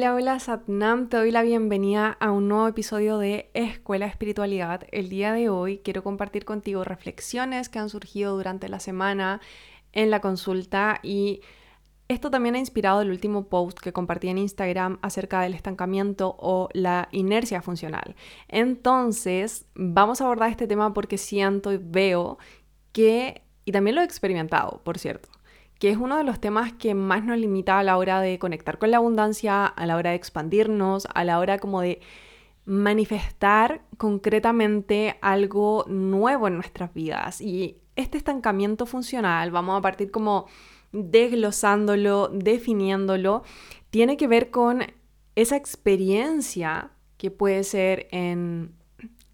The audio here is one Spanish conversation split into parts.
Hola, hola Satnam, te doy la bienvenida a un nuevo episodio de Escuela Espiritualidad. El día de hoy quiero compartir contigo reflexiones que han surgido durante la semana en la consulta y esto también ha inspirado el último post que compartí en Instagram acerca del estancamiento o la inercia funcional. Entonces, vamos a abordar este tema porque siento y veo que, y también lo he experimentado, por cierto, que es uno de los temas que más nos limita a la hora de conectar con la abundancia, a la hora de expandirnos, a la hora como de manifestar concretamente algo nuevo en nuestras vidas. Y este estancamiento funcional, vamos a partir como desglosándolo, definiéndolo, tiene que ver con esa experiencia que puede ser en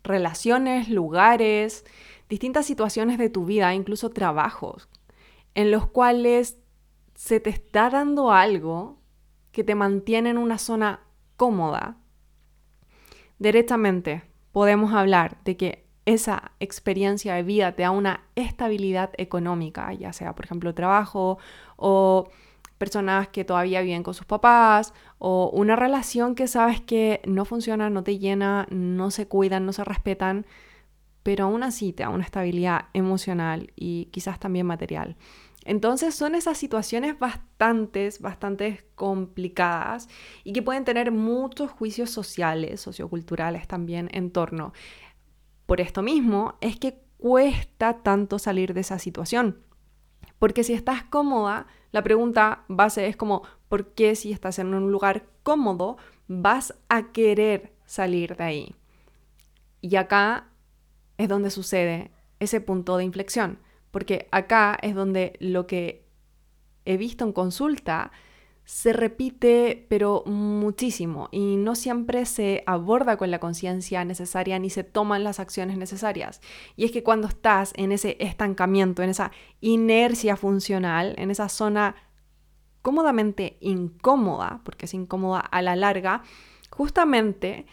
relaciones, lugares, distintas situaciones de tu vida, incluso trabajos, en los cuales se te está dando algo que te mantiene en una zona cómoda, directamente podemos hablar de que esa experiencia de vida te da una estabilidad económica, ya sea, por ejemplo, trabajo o personas que todavía viven con sus papás o una relación que sabes que no funciona, no te llena, no se cuidan, no se respetan, pero aún así te da una estabilidad emocional y quizás también material. Entonces son esas situaciones bastantes, bastante complicadas y que pueden tener muchos juicios sociales, socioculturales también en torno. Por esto mismo es que cuesta tanto salir de esa situación. Porque si estás cómoda, la pregunta base es como, ¿por qué si estás en un lugar cómodo vas a querer salir de ahí? Y acá es donde sucede ese punto de inflexión porque acá es donde lo que he visto en consulta se repite, pero muchísimo, y no siempre se aborda con la conciencia necesaria ni se toman las acciones necesarias. Y es que cuando estás en ese estancamiento, en esa inercia funcional, en esa zona cómodamente incómoda, porque es incómoda a la larga, justamente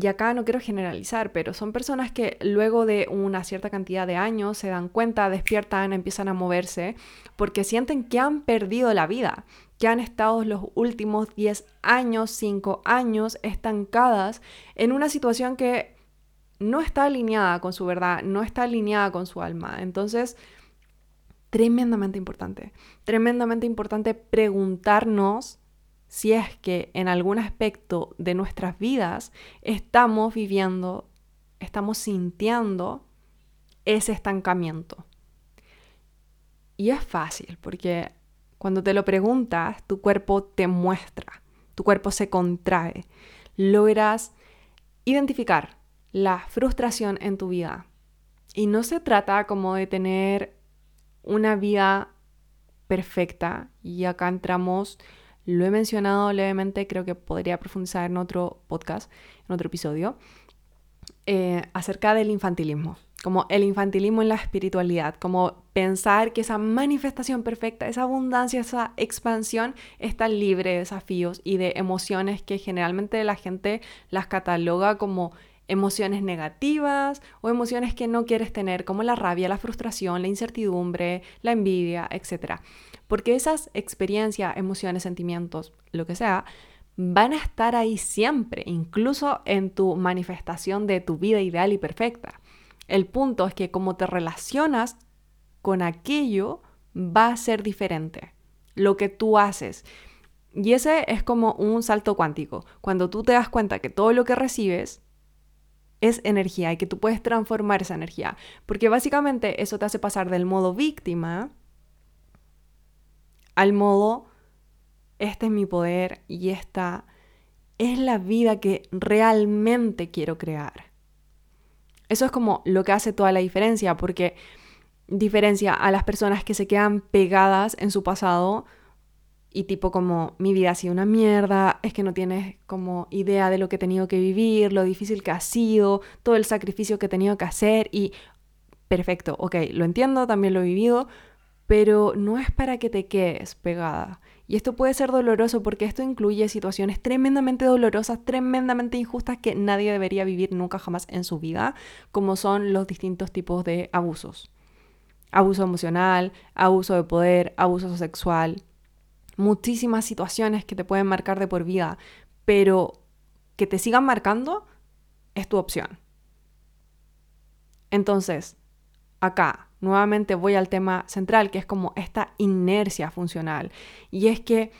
y acá no quiero generalizar, pero son personas que luego de una cierta cantidad de años se dan cuenta, despiertan, empiezan a moverse, porque sienten que han perdido la vida, que han estado los últimos 10 años, 5 años estancadas en una situación que no está alineada con su verdad, no está alineada con su alma. Entonces, tremendamente importante, tremendamente importante preguntarnos si es que en algún aspecto de nuestras vidas estamos viviendo, estamos sintiendo ese estancamiento. Y es fácil porque cuando te lo preguntas, tu cuerpo te muestra, tu cuerpo se contrae, logras identificar la frustración en tu vida. Y no se trata como de tener una vida perfecta, y acá entramos lo he mencionado levemente, creo que podría profundizar en otro podcast, en otro episodio, eh, acerca del infantilismo, como el infantilismo en la espiritualidad, como pensar que esa manifestación perfecta, esa abundancia, esa expansión está libre de desafíos y de emociones que generalmente la gente las cataloga como emociones negativas o emociones que no quieres tener, como la rabia, la frustración, la incertidumbre, la envidia, etc. Porque esas experiencias, emociones, sentimientos, lo que sea, van a estar ahí siempre, incluso en tu manifestación de tu vida ideal y perfecta. El punto es que como te relacionas con aquello, va a ser diferente. Lo que tú haces. Y ese es como un salto cuántico. Cuando tú te das cuenta que todo lo que recibes es energía y que tú puedes transformar esa energía. Porque básicamente eso te hace pasar del modo víctima al modo, este es mi poder y esta es la vida que realmente quiero crear. Eso es como lo que hace toda la diferencia, porque diferencia a las personas que se quedan pegadas en su pasado y tipo como mi vida ha sido una mierda, es que no tienes como idea de lo que he tenido que vivir, lo difícil que ha sido, todo el sacrificio que he tenido que hacer y perfecto, ok, lo entiendo, también lo he vivido, pero no es para que te quedes pegada. Y esto puede ser doloroso porque esto incluye situaciones tremendamente dolorosas, tremendamente injustas que nadie debería vivir nunca jamás en su vida, como son los distintos tipos de abusos. Abuso emocional, abuso de poder, abuso sexual, muchísimas situaciones que te pueden marcar de por vida, pero que te sigan marcando es tu opción. Entonces, acá nuevamente voy al tema central, que es como esta inercia funcional. Y es que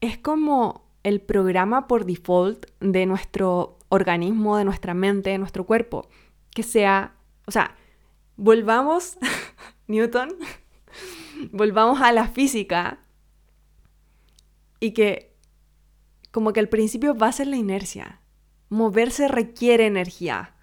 es como el programa por default de nuestro organismo, de nuestra mente, de nuestro cuerpo. Que sea, o sea, volvamos, Newton, volvamos a la física y que como que al principio va a ser la inercia. Moverse requiere energía.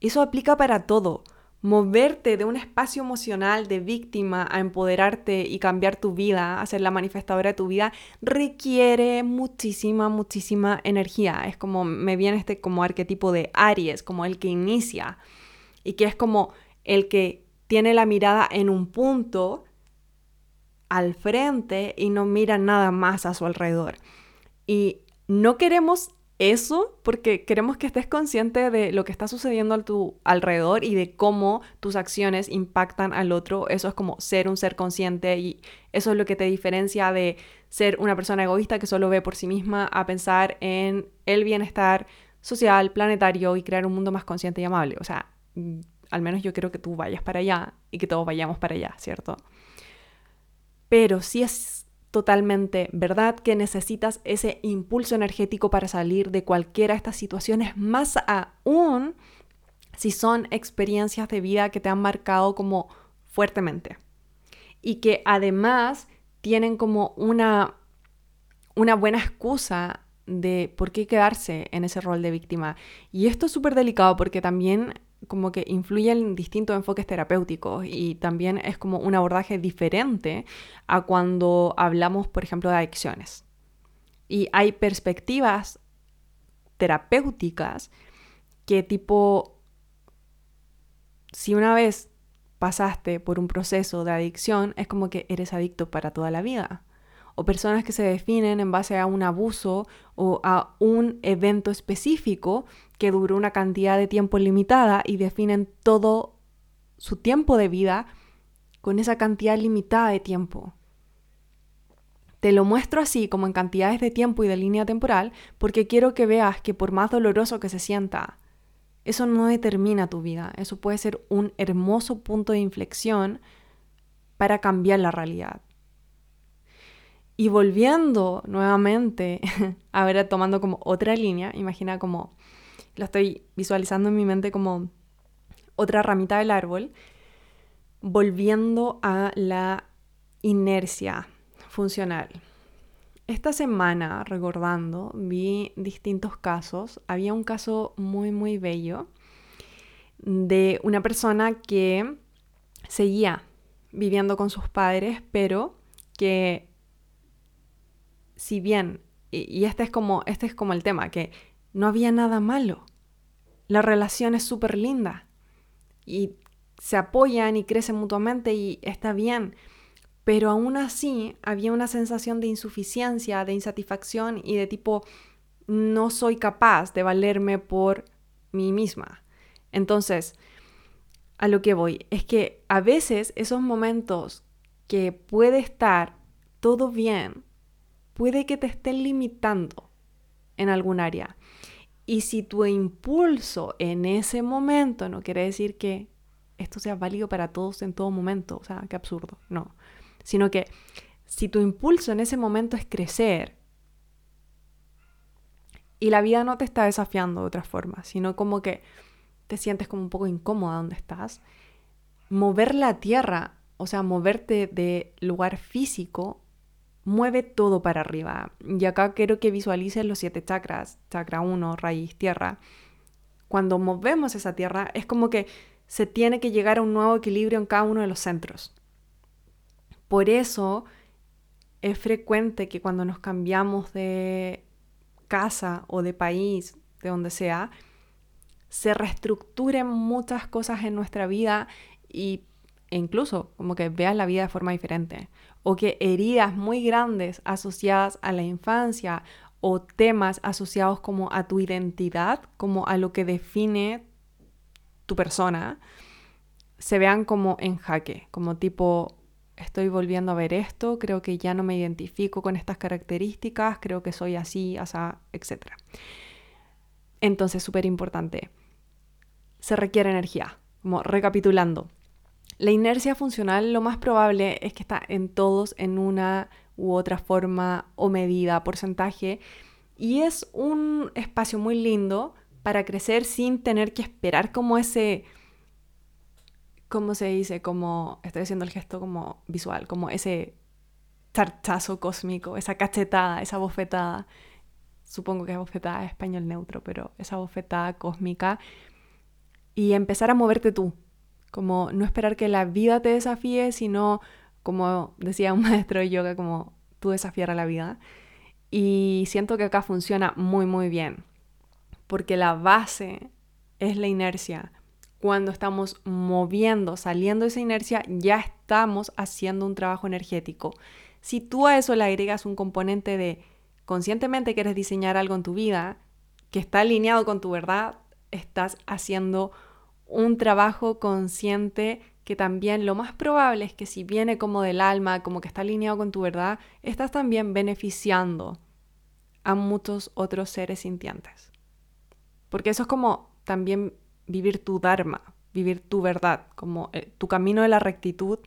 Eso aplica para todo. Moverte de un espacio emocional de víctima a empoderarte y cambiar tu vida, a ser la manifestadora de tu vida, requiere muchísima, muchísima energía. Es como, me viene este como arquetipo de Aries, como el que inicia y que es como el que tiene la mirada en un punto al frente y no mira nada más a su alrededor. Y no queremos eso porque queremos que estés consciente de lo que está sucediendo a tu alrededor y de cómo tus acciones impactan al otro. Eso es como ser un ser consciente y eso es lo que te diferencia de ser una persona egoísta que solo ve por sí misma a pensar en el bienestar social, planetario y crear un mundo más consciente y amable. O sea, mm, al menos yo quiero que tú vayas para allá y que todos vayamos para allá, ¿cierto? Pero sí es totalmente verdad que necesitas ese impulso energético para salir de cualquiera de estas situaciones, más aún si son experiencias de vida que te han marcado como fuertemente y que además tienen como una, una buena excusa de por qué quedarse en ese rol de víctima. Y esto es súper delicado porque también como que influyen distintos enfoques terapéuticos y también es como un abordaje diferente a cuando hablamos, por ejemplo, de adicciones. Y hay perspectivas terapéuticas que tipo, si una vez pasaste por un proceso de adicción, es como que eres adicto para toda la vida o personas que se definen en base a un abuso o a un evento específico que duró una cantidad de tiempo limitada y definen todo su tiempo de vida con esa cantidad limitada de tiempo. Te lo muestro así como en cantidades de tiempo y de línea temporal porque quiero que veas que por más doloroso que se sienta, eso no determina tu vida. Eso puede ser un hermoso punto de inflexión para cambiar la realidad. Y volviendo nuevamente, a ver, tomando como otra línea, imagina como, lo estoy visualizando en mi mente como otra ramita del árbol, volviendo a la inercia funcional. Esta semana, recordando, vi distintos casos. Había un caso muy, muy bello de una persona que seguía viviendo con sus padres, pero que si bien, y, este, es como, este es como el tema, que no había nada malo, la relación es súper linda. Y se apoyan y crecen mutuamente y está bien, pero aún así había una sensación de insuficiencia, de insatisfacción y de tipo, no soy capaz de valerme por mí misma. Entonces, a lo que voy es que a veces esos momentos que puede estar todo bien, puede que te estén limitando en algún área. Y si tu impulso en ese momento no quiere decir que esto sea válido para todos en todo momento, o sea, qué absurdo, no. Sino que si tu impulso en ese momento es crecer y la vida no te está desafiando de otra forma, sino como que te sientes como un poco incómoda donde estás, mover la tierra, o sea, moverte de lugar físico mueve todo para arriba. Y acá quiero que visualices los siete chakras, chakra 1, raíz, tierra. Cuando movemos esa tierra es como que se tiene que llegar a un nuevo equilibrio en cada uno de los centros. Por eso es frecuente que cuando nos cambiamos de casa o de país, de donde sea, se reestructuren muchas cosas en nuestra vida y e incluso como que veas la vida de forma diferente o que heridas muy grandes asociadas a la infancia o temas asociados como a tu identidad, como a lo que define tu persona, se vean como en jaque, como tipo, estoy volviendo a ver esto, creo que ya no me identifico con estas características, creo que soy así, asa, etc. Entonces, súper importante, se requiere energía. Como recapitulando, la inercia funcional lo más probable es que está en todos en una u otra forma o medida, porcentaje, y es un espacio muy lindo para crecer sin tener que esperar como ese ¿cómo se dice? Como, estoy haciendo el gesto como visual, como ese tartazo cósmico, esa cachetada, esa bofetada. Supongo que es bofetada es español neutro, pero esa bofetada cósmica. Y empezar a moverte tú. Como no esperar que la vida te desafíe, sino, como decía un maestro de yoga, como tú desafiar a la vida. Y siento que acá funciona muy, muy bien. Porque la base es la inercia cuando estamos moviendo, saliendo de esa inercia, ya estamos haciendo un trabajo energético. Si tú a eso le agregas un componente de conscientemente quieres diseñar algo en tu vida que está alineado con tu verdad, estás haciendo un trabajo consciente que también lo más probable es que si viene como del alma, como que está alineado con tu verdad, estás también beneficiando a muchos otros seres sintientes. Porque eso es como también vivir tu Dharma, vivir tu verdad, como eh, tu camino de la rectitud.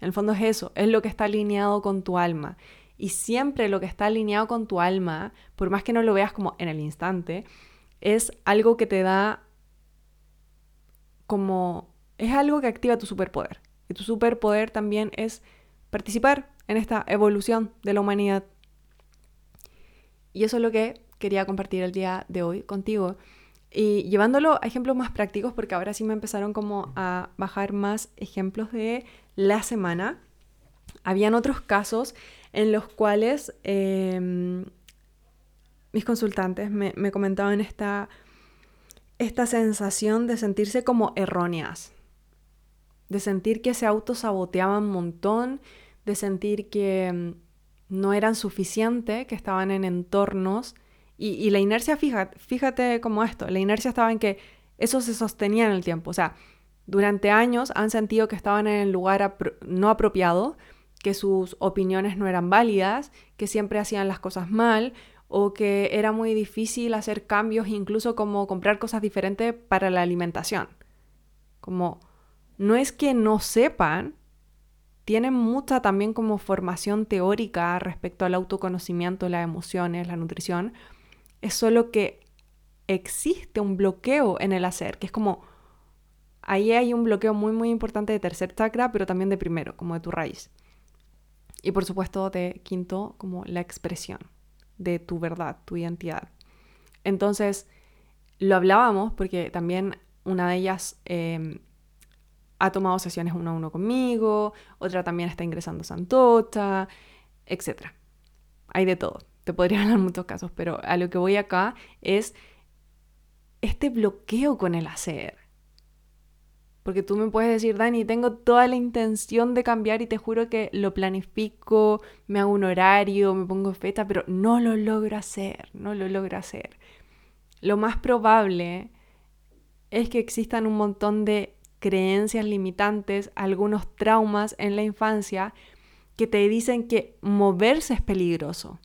En el fondo es eso, es lo que está alineado con tu alma. Y siempre lo que está alineado con tu alma, por más que no lo veas como en el instante, es algo que te da como... es algo que activa tu superpoder. Y tu superpoder también es participar en esta evolución de la humanidad. Y eso es lo que quería compartir el día de hoy contigo. Y llevándolo a ejemplos más prácticos, porque ahora sí me empezaron como a bajar más ejemplos de la semana. Habían otros casos en los cuales em, mis consultantes me, comentaban esta, esta sensación de sentirse como erróneas, de sentir que se autosaboteaban un montón, de sentir que em, no eran suficientes, que estaban en entornos y, la inercia, fíjate, fíjate como esto, la inercia estaba en que eso se sostenía en el tiempo. O sea, durante años han sentido que estaban en el lugar no apropiado, que sus opiniones no eran válidas, que siempre hacían las cosas mal o que era muy difícil hacer cambios, incluso como comprar cosas diferentes para la alimentación. Como no es que no sepan, tienen mucha también como formación teórica respecto al autoconocimiento, las emociones, la nutrición, es solo que existe un bloqueo en el hacer, que es como, ahí hay un bloqueo muy, muy importante de tercer chakra, pero también de primero, como de tu raíz. Y por supuesto de quinto, como la expresión de tu verdad, tu identidad. Entonces, lo hablábamos porque también una de ellas em, ha tomado sesiones uno a uno conmigo, otra también está ingresando a Santota, etc. Hay de todo te podría hablar muchos casos, pero a lo que voy acá es este bloqueo con el hacer. Porque tú me puedes decir, Dani, tengo toda la intención de cambiar y te juro que lo planifico, me hago un horario, me pongo fecha, pero no lo logro hacer, no lo logro hacer. Lo más probable es que existan un montón de creencias limitantes, algunos traumas en la infancia que te dicen que moverse es peligroso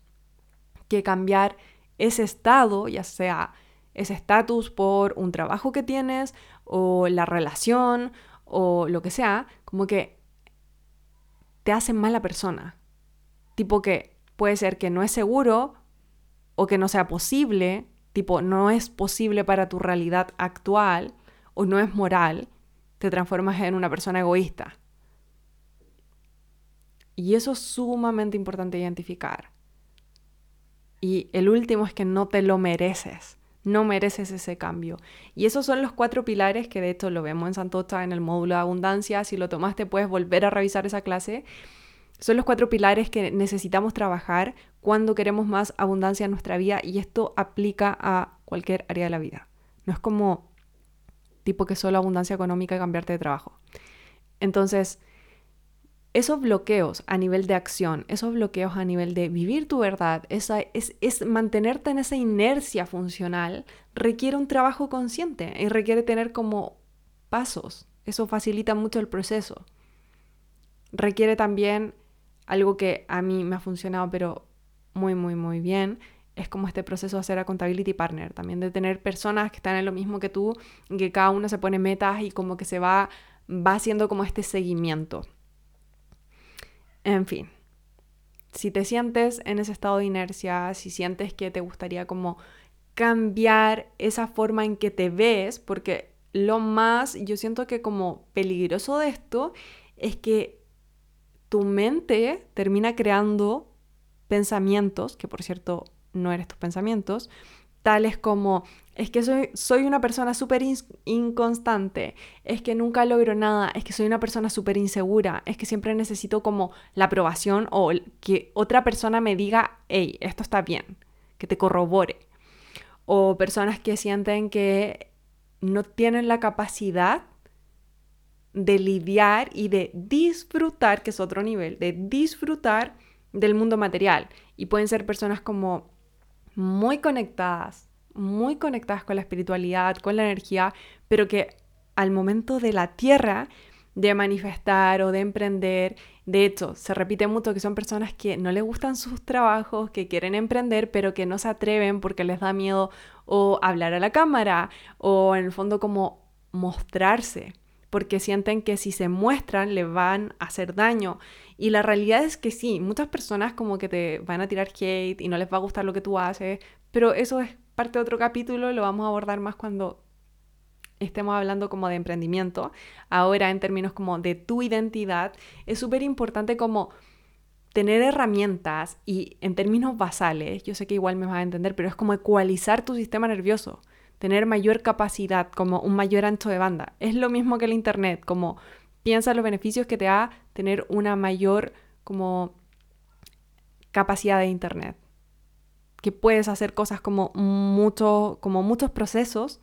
que cambiar ese estado, ya sea ese estatus por un trabajo que tienes o la relación o lo que sea, como que te hace mala persona. Tipo que puede ser que no es seguro o que no sea posible, tipo no es posible para tu realidad actual o no es moral, te transformas en una persona egoísta. Y eso es sumamente importante identificar. Y el último es que no te lo mereces. No mereces ese cambio. Y esos son los cuatro pilares que de hecho lo vemos en Santocha en el módulo de abundancia. Si lo tomaste puedes volver a revisar esa clase. Son los cuatro pilares que necesitamos trabajar cuando queremos más abundancia en nuestra vida y esto aplica a cualquier área de la vida. No es como tipo que solo abundancia económica y cambiarte de trabajo. Entonces, esos bloqueos a nivel de acción, esos bloqueos a nivel de vivir tu verdad, esa, es, mantenerte en esa inercia funcional, requiere un trabajo consciente y requiere tener como pasos. Eso facilita mucho el proceso. requiere también algo que a mí me ha funcionado, pero muy, muy, muy bien, es como este proceso de hacer accountability partner, también de tener personas que están en lo mismo que tú, que cada uno se pone metas y como que se va, va haciendo como este seguimiento. En fin, si te sientes en ese estado de inercia, si sientes que te gustaría como cambiar esa forma en que te ves, porque lo más, yo siento que como peligroso de esto es que tu mente termina creando pensamientos, que por cierto no eres tus pensamientos, tales como, es que soy, soy una persona súper inconstante, es que nunca logro nada, es que soy una persona súper insegura, es que siempre necesito como la aprobación o que otra persona me diga, hey, esto está bien, que te corrobore. O personas que sienten que no tienen la capacidad de lidiar y de disfrutar, que es otro nivel, de disfrutar del mundo material. Y pueden ser personas como muy conectadas, muy conectadas con la espiritualidad, con la energía, pero que al momento de la tierra, de manifestar o de emprender, de hecho, se repite mucho que son personas que no les gustan sus trabajos, que quieren emprender, pero que no se atreven porque les da miedo o hablar a la cámara o en el fondo como mostrarse, porque sienten que si se muestran le van a hacer daño. Y la realidad es que sí, muchas personas como que te van a tirar hate y no les va a gustar lo que tú haces, pero eso es parte de otro capítulo, lo vamos a abordar más cuando estemos hablando como de emprendimiento. Ahora en términos como de tu identidad, es súper importante como tener herramientas y en términos basales, yo sé que igual me vas a entender, pero es como ecualizar tu sistema nervioso, tener mayor capacidad, como un mayor ancho de banda. Es lo mismo que el Internet, como piensa los beneficios que te da tener una mayor como capacidad de Internet. Que puedes hacer cosas como, mucho, como muchos procesos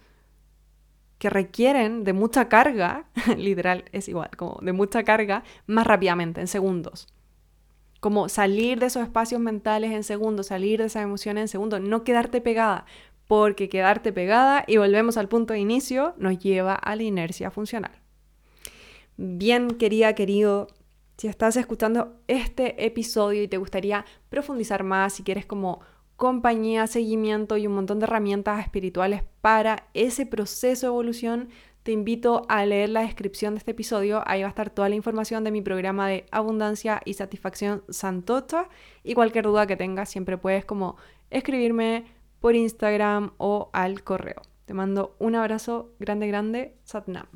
que requieren de mucha carga, literal es igual, como de mucha carga, más rápidamente, en segundos. Como salir de esos espacios mentales en segundos, salir de esas emociones en segundos, no quedarte pegada, porque quedarte pegada, y volvemos al punto de inicio, nos lleva a la inercia funcional. Bien, querida, querido, si estás escuchando este episodio y te gustaría profundizar más, si quieres como compañía, seguimiento y un montón de herramientas espirituales para ese proceso de evolución, te invito a leer la descripción de este episodio. Ahí va a estar toda la información de mi programa de abundancia y satisfacción Santocha. Y cualquier duda que tengas, siempre puedes como escribirme por Instagram o al correo. Te mando un abrazo grande, grande. Satnam.